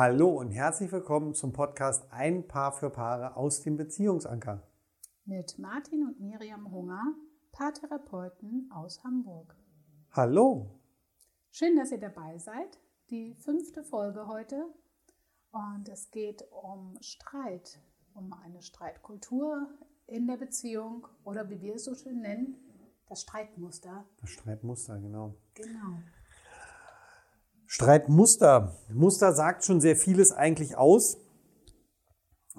Hallo und herzlich willkommen zum Podcast Ein Paar für Paare aus dem Beziehungsanker. Mit Martin und Miriam Hunger, Paartherapeuten aus Hamburg. Hallo. Schön, dass ihr dabei seid. Die fünfte Folge heute. Und es geht um Streit, um eine Streitkultur in der Beziehung oder wie wir es so schön nennen, das Streitmuster. Das Streitmuster, genau. Genau. Streitmuster. Muster sagt schon sehr vieles eigentlich aus.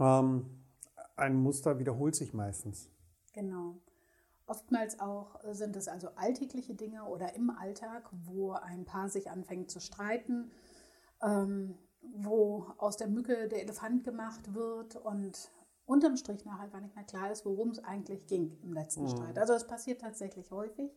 Ähm, ein Muster wiederholt sich meistens. Genau. Oftmals auch sind es also alltägliche Dinge oder im Alltag, wo ein Paar sich anfängt zu streiten, ähm, wo aus der Mücke der Elefant gemacht wird und unterm Strich nachher gar nicht mehr klar ist, worum es eigentlich ging im letzten mhm. Streit. Also es passiert tatsächlich häufig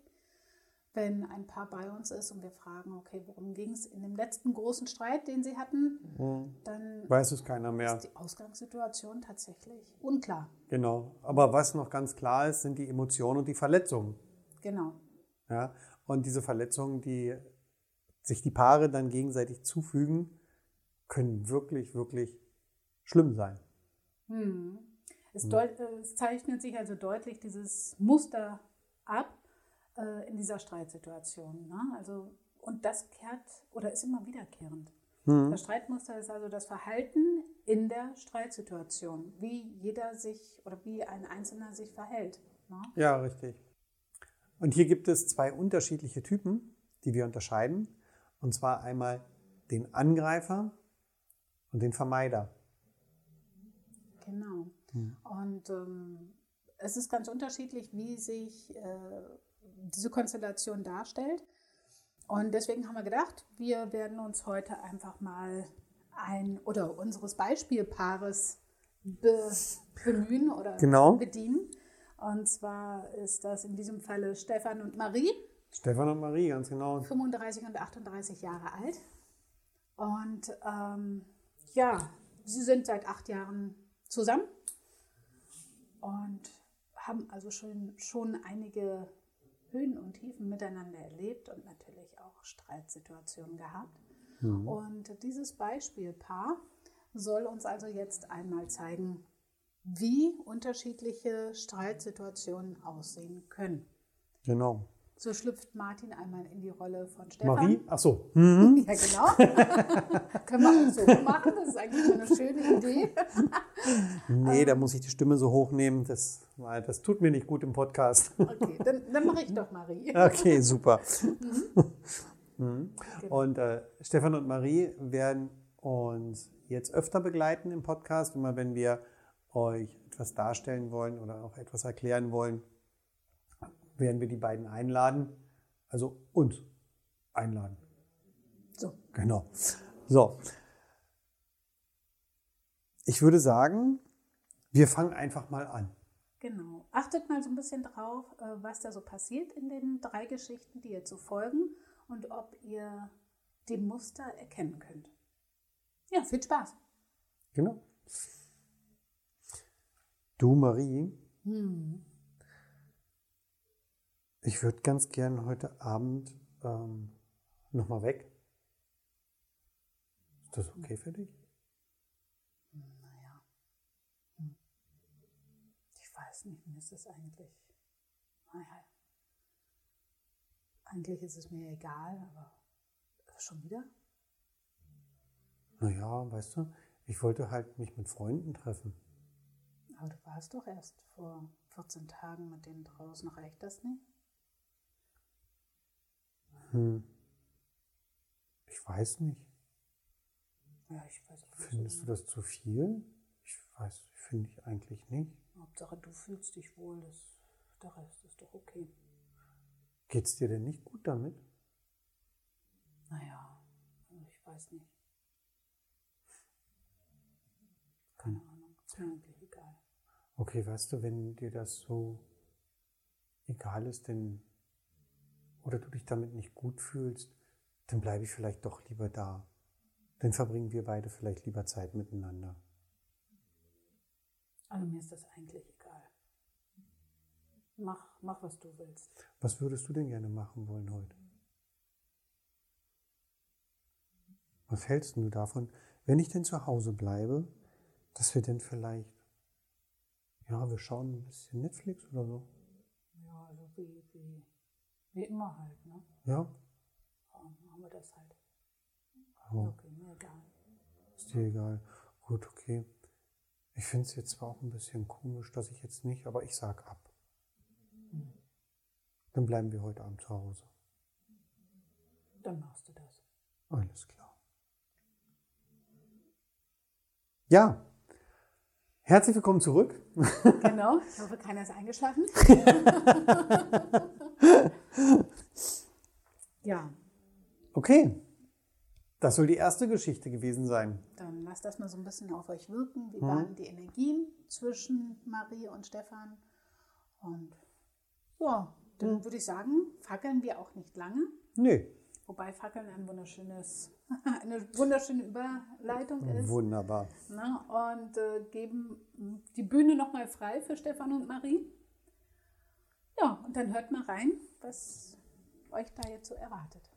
wenn ein Paar bei uns ist und wir fragen, okay, worum ging es in dem letzten großen Streit, den sie hatten, hm. dann weiß es keiner mehr. Ist die Ausgangssituation tatsächlich unklar. Genau. Aber was noch ganz klar ist, sind die Emotionen und die Verletzungen. Genau. Ja. Und diese Verletzungen, die sich die Paare dann gegenseitig zufügen, können wirklich, wirklich schlimm sein. Hm. Es, hm. es zeichnet sich also deutlich dieses Muster ab, äh, in dieser Streitsituation. Ne? Also, und das kehrt oder ist immer wiederkehrend. Mhm. Das Streitmuster ist also das Verhalten in der Streitsituation, wie jeder sich oder wie ein Einzelner sich verhält. Ne? Ja, richtig. Und hier gibt es zwei unterschiedliche Typen, die wir unterscheiden. Und zwar einmal den Angreifer und den Vermeider. Genau. Mhm. Und ähm, es ist ganz unterschiedlich, wie sich äh, diese Konstellation darstellt. Und deswegen haben wir gedacht, wir werden uns heute einfach mal ein oder unseres Beispielpaares be, bemühen oder genau. bedienen. Und zwar ist das in diesem Falle Stefan und Marie. Stefan und Marie, ganz genau. 35 und 38 Jahre alt. Und ähm, ja, sie sind seit acht Jahren zusammen und haben also schon, schon einige Höhen und Tiefen miteinander erlebt und natürlich auch Streitsituationen gehabt. Mhm. Und dieses Beispielpaar soll uns also jetzt einmal zeigen, wie unterschiedliche Streitsituationen aussehen können. Genau. So schlüpft Martin einmal in die Rolle von Stefan. Marie? Ach so. Mhm. Ja, genau. Können wir auch so machen. Das ist eigentlich eine schöne Idee. nee, da muss ich die Stimme so hochnehmen. Das, das tut mir nicht gut im Podcast. okay, dann, dann mache ich doch Marie. okay, super. Mhm. Mhm. Genau. Und äh, Stefan und Marie werden uns jetzt öfter begleiten im Podcast, immer wenn wir euch etwas darstellen wollen oder auch etwas erklären wollen werden wir die beiden einladen, also uns einladen. So. Genau. So. Ich würde sagen, wir fangen einfach mal an. Genau. Achtet mal so ein bisschen drauf, äh, was da so passiert in den drei Geschichten, die jetzt so folgen und ob ihr die Muster erkennen könnt. Ja, viel Spaß. Genau. Du, Marie, hm. Ich würde ganz gern heute Abend ähm, nochmal weg. Ist das okay für dich? Naja. Hm. Ich weiß nicht, mir ist es eigentlich. Naja. Eigentlich ist es mir egal, aber schon wieder? Naja, weißt du, ich wollte halt mich mit Freunden treffen. Aber du warst doch erst vor 14 Tagen mit denen draußen, reicht das nicht? Hm. Ich weiß nicht. Ja, ich weiß nicht. Findest du das zu viel? Ich weiß, finde ich eigentlich nicht. Hauptsache, du fühlst dich wohl, das, der Rest ist doch okay. Geht's dir denn nicht gut damit? Naja, ich weiß nicht. Keine Ahnung, ist mir eigentlich egal. Okay, weißt du, wenn dir das so egal ist, denn oder du dich damit nicht gut fühlst, dann bleibe ich vielleicht doch lieber da. Dann verbringen wir beide vielleicht lieber Zeit miteinander. Also mir ist das eigentlich egal. Mach, mach, was du willst. Was würdest du denn gerne machen wollen heute? Was hältst du davon, wenn ich denn zu Hause bleibe, dass wir denn vielleicht, ja, wir schauen ein bisschen Netflix oder so. Ja, also wie, wie, wie immer halt, ne? Ja, Ja, machen wir das halt. oh, Okay, mir egal. ist dir egal. Gut, okay. Ich finde es jetzt zwar auch ein bisschen komisch, dass ich jetzt nicht, aber ich sag ab. Dann bleiben wir heute Abend zu Hause. Dann machst du das. Alles klar. Ja, herzlich willkommen zurück. Genau, ich hoffe, keiner ist eingeschlafen. ja, Okay, das soll die erste Geschichte gewesen sein. dann lasst das mal so ein bisschen auf euch wirken. Wie waren die Energien zwischen Marie und Stefan? Und ja, dann würde ich sagen, fackeln wir auch nicht lange. Nee, Wobei Fackeln ein wunderschönes, eine wunderschöne Überleitung ist. wunderbar. Na, und äh, geben die Bühne nochmal frei für Stefan und Marie. Ja, und dann hört mal rein, was euch da jetzt so erwartet.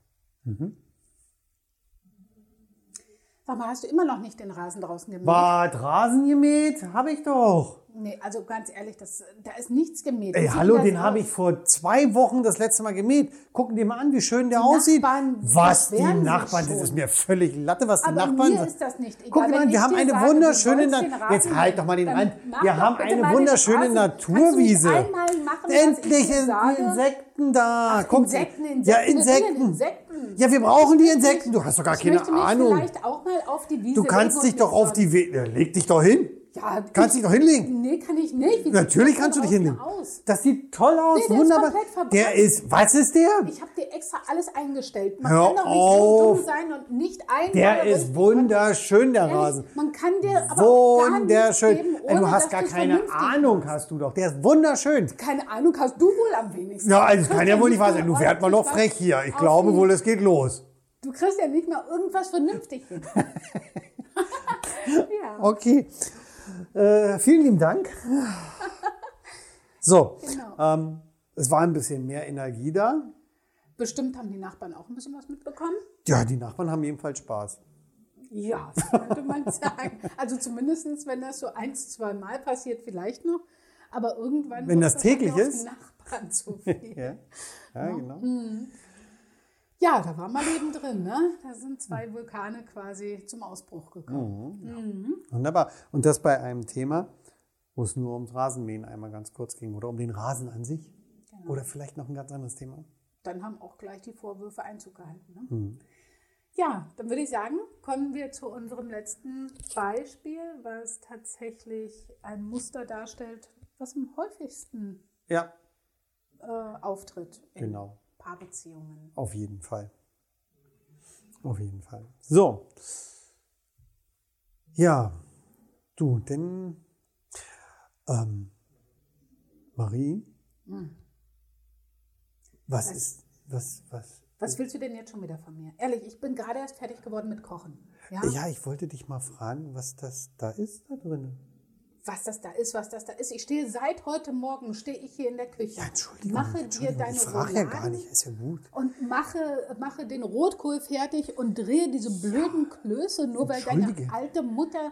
Sag mal, hast du immer noch nicht den Rasen draußen gemäht? Bad Rasen gemäht? Habe ich doch. Nee, also ganz ehrlich, das, da ist nichts gemäht. Ey, hallo, den habe ich vor zwei Wochen das letzte Mal gemäht. Gucken dir mal an, wie schön der aussieht. Nachbarn, was die Nachbarn, das ist mir völlig Latte, was die Aber Nachbarn mir ist das nicht egal. Guck mal, wir haben eine sage, du wunderschöne sollst den Na Rasen Jetzt halt doch mal den Rand. Wir doch haben eine wunderschöne. Naturwiese. Kannst du machen, Endlich sind die Insekten da. Ach, Guck, Insekten, Insekten. Ja, Insekten. Insekten. Ja, wir brauchen die Insekten. Du hast doch gar Ich keine Ahnung. vielleicht auch mal auf die Wiese Du kannst dich doch auf die Wiese. Leg dich doch hin. Ja, Kannst dich doch hinlegen. Nee, kann ich nicht. Wie Natürlich kannst du dich hinlegen. Aus? Das sieht toll aus, Nee, der ist wunderbar. komplett verbrannt. Der ist, was ist der? Ich habe dir extra alles eingestellt. Man Hör kann doch nicht so auf. dumm sein und nicht ein. Der ist wunderschön, der Rasen. Man kann dir aber Wunderschön. geben, Ey, du hast gar keine Ahnung, hast du doch. Der ist wunderschön. Keine Ahnung, hast du wohl am wenigsten. Ja, also kann ja wohl nicht wahr sein. Du werd mal noch frech hier. Ich glaube wohl, es geht los. Du kriegst ja nicht mal irgendwas vernünftig hin. ja, Okay. Äh, vielen lieben Dank. So, Genau. ähm, es war ein bisschen mehr Energie da. bestimmt haben die Nachbarn auch ein bisschen was mitbekommen. Ja, die Nachbarn haben jedenfalls Spaß. Ja, so könnte man sagen. Also zumindest, wenn das so eins, zwei Mal passiert, vielleicht noch. Aber irgendwann Wenn das täglich ist. Nachbarn zu viel. Ja, ja genau. Ja, da war mal Leben drin. Ne? Da sind zwei Vulkane quasi zum Ausbruch gekommen. Wunderbar. Und das bei einem Thema, wo es nur ums Rasenmähen einmal ganz kurz ging oder um den Rasen an sich. Genau. Oder vielleicht noch ein ganz anderes Thema. Dann haben auch gleich die Vorwürfe Einzug gehalten. Ne? Mhm. Ja, dann würde ich sagen, kommen wir zu unserem letzten Beispiel, was tatsächlich ein Muster darstellt, was am häufigsten Ja, äh, auftritt genau. Paarbeziehungen. Auf jeden Fall. Auf jeden Fall. So. Ja, du, denn ähm, Marie, was ist, was, was? Was willst du denn jetzt schon wieder von mir? Ehrlich, ich bin gerade erst fertig geworden mit Kochen. Ja? Ja, ich wollte dich mal fragen, was das da ist da drin. Was das da ist, was das da ist. Ich stehe seit heute Morgen, stehe ich hier in der Küche. Ja, Entschuldigung. Mache dir Entschuldigung, deine ich frage ja gar nicht, ist ja gut. und mache, mache den Rotkohl fertig und drehe diese blöden Klöße, nur weil deine Entschuldige. alte Mutter,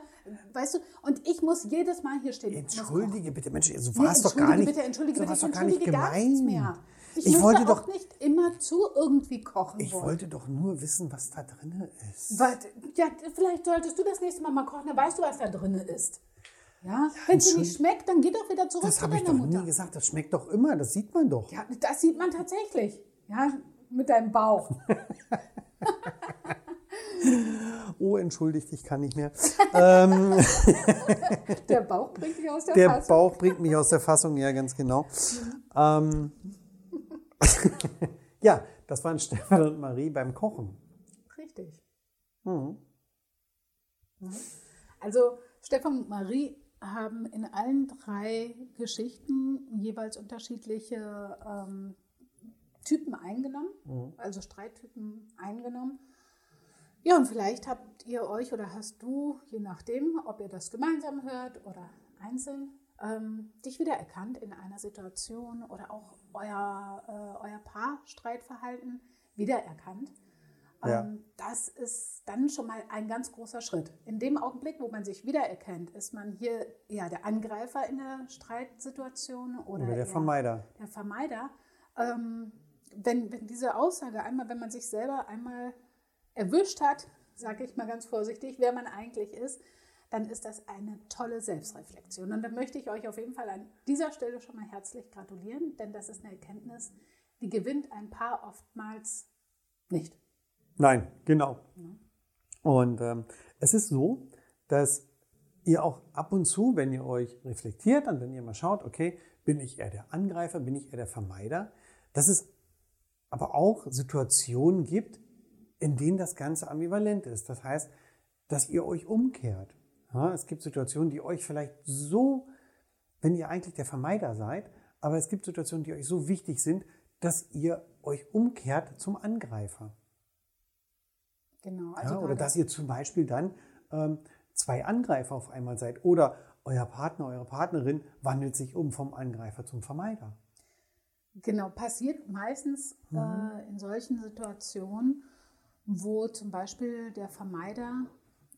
weißt du, und ich muss jedes Mal hier stehen. Entschuldige bitte, Mensch, so Nee, war es doch gar entschuldige nicht. Bitte, entschuldige so bitte, ich doch gar nicht entschuldige gar nichts mehr. Ich, Ich wollte doch- nicht immer zu irgendwie kochen Ich wollen. wollte doch nur wissen, was da drin ist. Warte, ja, vielleicht solltest du das nächste Mal mal kochen, dann weißt du, was da drin ist. Ja, wenn es dir nicht schmeckt, dann geh doch wieder zurück Das zu habe ich deiner doch Mutter. nie gesagt. Das schmeckt doch immer. Das sieht man doch. Ja, das sieht man tatsächlich. Ja, mit deinem Bauch. Oh, entschuldigt, ich kann nicht mehr. ähm, Der Bauch bringt dich aus der, der Fassung. Bauch bringt mich aus der Fassung, ja, ganz genau. Ähm, ja, das waren Stefan und Marie beim Kochen. Richtig. Mhm. Also Stefan und Marie haben in allen drei Geschichten jeweils unterschiedliche ähm, Typen eingenommen, Mhm. also Streittypen eingenommen. Ja, und vielleicht habt ihr euch oder hast du, je nachdem, ob ihr das gemeinsam hört oder einzeln, ähm, dich wiedererkannt in einer Situation oder auch euer, äh, euer Paarstreitverhalten wiedererkannt. Ja. Ähm, das ist dann schon mal ein ganz großer Schritt. In dem Augenblick, wo man sich wiedererkennt, ist man hier ja der Angreifer in der Streitsituation oder, Oder der eher Vermeider. der Vermeider. Ähm, wenn, wenn diese Aussage einmal, wenn man sich selber einmal erwischt hat, sage ich mal ganz vorsichtig, wer man eigentlich ist, dann ist das eine tolle Selbstreflexion. Und da möchte ich euch auf jeden Fall an dieser Stelle schon mal herzlich gratulieren, denn das ist eine Erkenntnis, die gewinnt ein Paar oftmals nicht. Nein, genau. Und ähm, es ist so, dass ihr auch ab und zu, wenn ihr euch reflektiert und wenn ihr mal schaut, okay, bin ich eher der Angreifer, bin ich eher der Vermeider, dass es aber auch Situationen gibt, in denen das Ganze ambivalent ist. Das heißt, dass ihr euch umkehrt. Ja, es gibt Situationen, die euch vielleicht so, wenn ihr eigentlich der Vermeider seid, aber es gibt Situationen, die euch so wichtig sind, dass ihr euch umkehrt zum Angreifer. Genau. Also Ja, oder dass ihr zum Beispiel dann ähm, zwei Angreifer auf einmal seid. Oder euer Partner, eure Partnerin wandelt sich um vom Angreifer zum Vermeider. Genau, passiert meistens äh, in solchen Situationen, wo zum Beispiel der Vermeider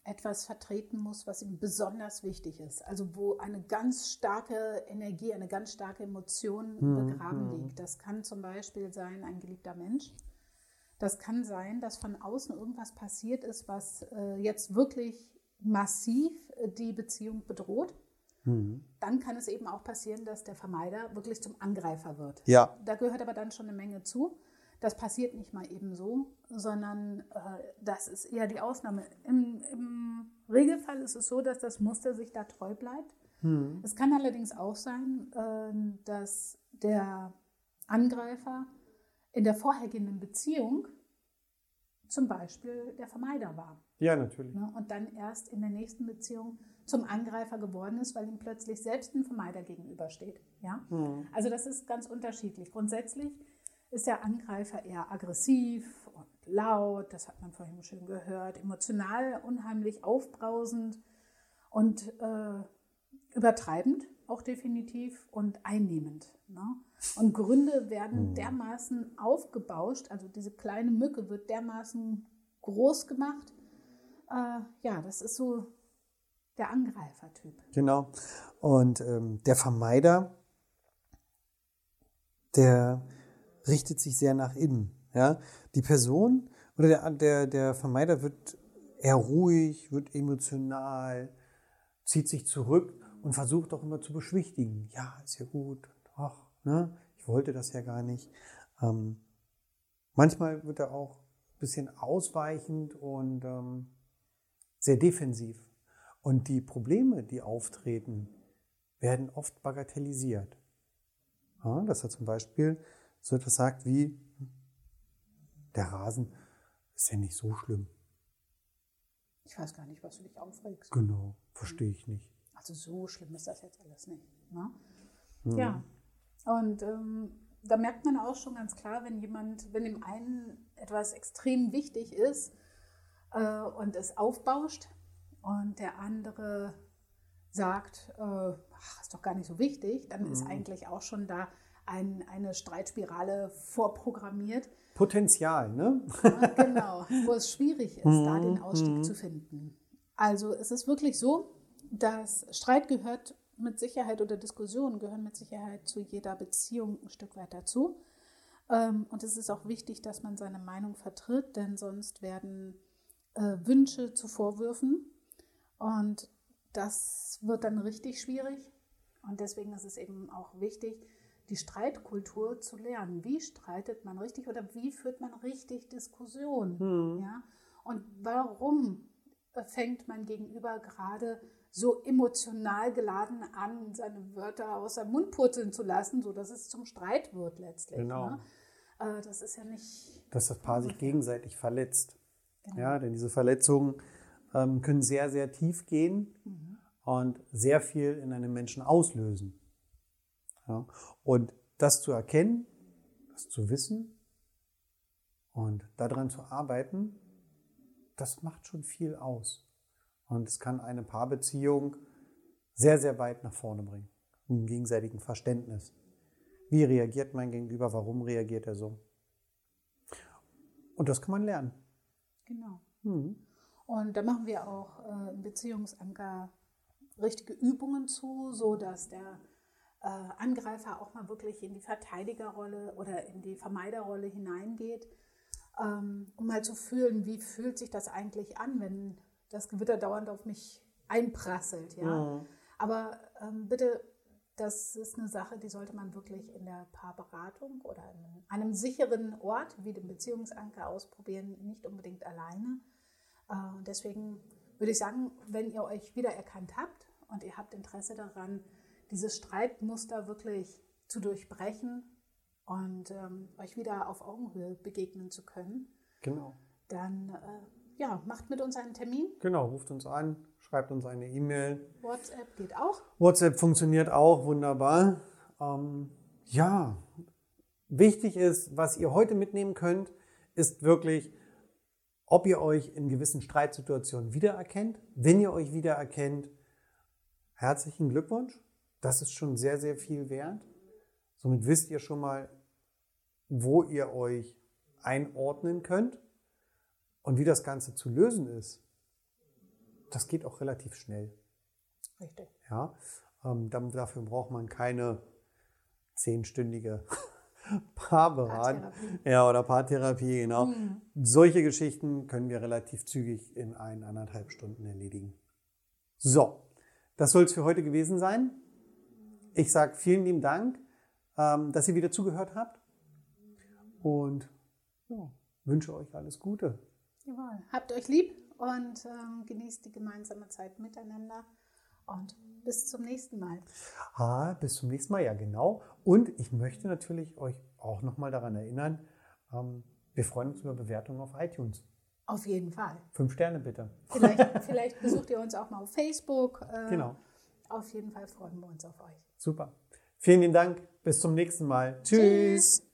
etwas vertreten muss, was ihm besonders wichtig ist. Also wo eine ganz starke Energie, eine ganz starke Emotion begraben liegt. Das kann zum Beispiel sein ein geliebter Mensch. Das kann sein, dass von außen irgendwas passiert ist, was äh, jetzt wirklich massiv äh, die Beziehung bedroht. Dann kann es eben auch passieren, dass der Vermeider wirklich zum Angreifer wird. Ja. Da gehört aber dann schon eine Menge zu. Das passiert nicht mal eben so, sondern äh, das ist eher die Ausnahme. Im, Im Regelfall ist es so, dass das Muster sich da treu bleibt. Es kann allerdings auch sein, ähm, dass der Angreifer in der vorhergehenden Beziehung zum Beispiel der Vermeider war. Ja, natürlich. Ne? Und dann erst in der nächsten Beziehung zum Angreifer geworden ist, weil ihm plötzlich selbst ein Vermeider gegenübersteht. Ja? Also das ist ganz unterschiedlich. Grundsätzlich ist der Angreifer eher aggressiv und laut, das hat man vorhin schön gehört, emotional unheimlich aufbrausend und äh, übertreibend auch definitiv und einnehmend. Ne? Und Gründe werden dermaßen aufgebauscht, also diese kleine Mücke wird dermaßen groß gemacht. Äh, ja, das ist so der Angreifertyp. Genau. Und ähm, der Vermeider, der richtet sich sehr nach innen. Ja? Die Person oder der, der, der Vermeider wird eher ruhig, wird emotional, zieht sich zurück und versucht auch immer zu beschwichtigen. Ja, ist ja gut. Ach, ne? Ich wollte das ja gar nicht. Ähm, manchmal wird er auch ein bisschen ausweichend und ähm, sehr defensiv. Und die Probleme, die auftreten, werden oft bagatellisiert. Ja, dass er zum Beispiel so etwas sagt wie, der Rasen ist ja nicht so schlimm. Ich weiß gar nicht, was du dich aufregst. Genau, verstehe ich nicht. Also so schlimm ist das jetzt alles nicht. Ne? Ja, und ähm, da merkt man auch schon ganz klar, wenn jemand, wenn dem einen etwas extrem wichtig ist äh, und es aufbauscht und der andere sagt, äh, ach, ist doch gar nicht so wichtig, dann ist eigentlich auch schon da ein, eine Streitspirale vorprogrammiert. Potenzial, ne? Ja, genau, wo es schwierig ist, da den Ausstieg zu finden. Also es ist wirklich so, dass Streit gehört mit Sicherheit oder Diskussionen gehören mit Sicherheit zu jeder Beziehung ein Stück weit dazu. Ähm, Und es ist auch wichtig, dass man seine Meinung vertritt, denn sonst werden äh, Wünsche zu Vorwürfen und das wird dann richtig schwierig. Und deswegen ist es eben auch wichtig, die Streitkultur zu lernen. Wie streitet man richtig oder wie führt man richtig Diskussion? Ja? Und warum äh, fängt man gegenüber gerade so emotional geladen an, seine Wörter aus seinem Mund purzeln zu lassen, sodass es zum Streit wird letztlich. Genau. Ne? Äh, Das ist ja nicht. Dass das Paar sich gegenseitig verletzt. Genau. Ja, denn diese Verletzungen ähm, können sehr, sehr tief gehen und sehr viel in einem Menschen auslösen. Ja, und das zu erkennen, das zu wissen und daran zu arbeiten, das macht schon viel aus. Und es kann eine Paarbeziehung sehr, sehr weit nach vorne bringen. Im gegenseitigen Verständnis. Wie reagiert mein Gegenüber? Warum reagiert er so? Und das kann man lernen. Genau. Mhm. Und da machen wir auch äh, im Beziehungsanker richtige Übungen zu, so dass der äh, Angreifer auch mal wirklich in die Verteidigerrolle oder in die Vermeiderrolle hineingeht, ähm, um mal zu fühlen, wie fühlt sich das eigentlich an, wenn das Gewitter dauernd auf mich einprasselt. Ja? Mhm. Aber ähm, bitte, das ist eine Sache, die sollte man wirklich in der Paarberatung oder in einem sicheren Ort wie dem Beziehungsanker ausprobieren, nicht unbedingt alleine. Äh, deswegen würde ich sagen, wenn ihr euch wiedererkannt habt und ihr habt Interesse daran, dieses Streitmuster wirklich zu durchbrechen und ähm, euch wieder auf Augenhöhe begegnen zu können, genau. dann äh, ja, macht mit uns einen Termin. Genau, ruft uns an, schreibt uns eine E-Mail. WhatsApp geht auch. WhatsApp funktioniert auch wunderbar. Ähm, ja, wichtig ist, was ihr heute mitnehmen könnt, ist wirklich, ob ihr euch in gewissen Streitsituationen wiedererkennt. Wenn ihr euch wiedererkennt, herzlichen Glückwunsch. Das ist schon sehr, sehr viel wert. Somit wisst ihr schon mal, wo ihr euch einordnen könnt und wie das Ganze zu lösen ist. Das geht auch relativ schnell. Richtig. Ja, ähm, dafür braucht man keine zehnstündige Paarberatung ja, oder Paartherapie, genau. Mhm. Solche Geschichten können wir relativ zügig in eineinhalb Stunden erledigen. So, das soll es für heute gewesen sein. Ich sage vielen lieben Dank, ähm, dass ihr wieder zugehört habt und ja, wünsche euch alles Gute. Jawohl. Habt euch lieb und ähm, genießt die gemeinsame Zeit miteinander. Und bis zum nächsten Mal. Ah, bis zum nächsten Mal, ja genau. Und ich möchte natürlich euch auch nochmal daran erinnern, ähm, wir freuen uns über Bewertungen auf iTunes. Auf jeden Fall. Fünf Sterne bitte. Vielleicht, vielleicht besucht ihr uns auch mal auf Facebook. Äh, genau. Auf jeden Fall freuen wir uns auf euch. Super. Vielen Dank. Bis zum nächsten Mal. Tschüss. Tschüss.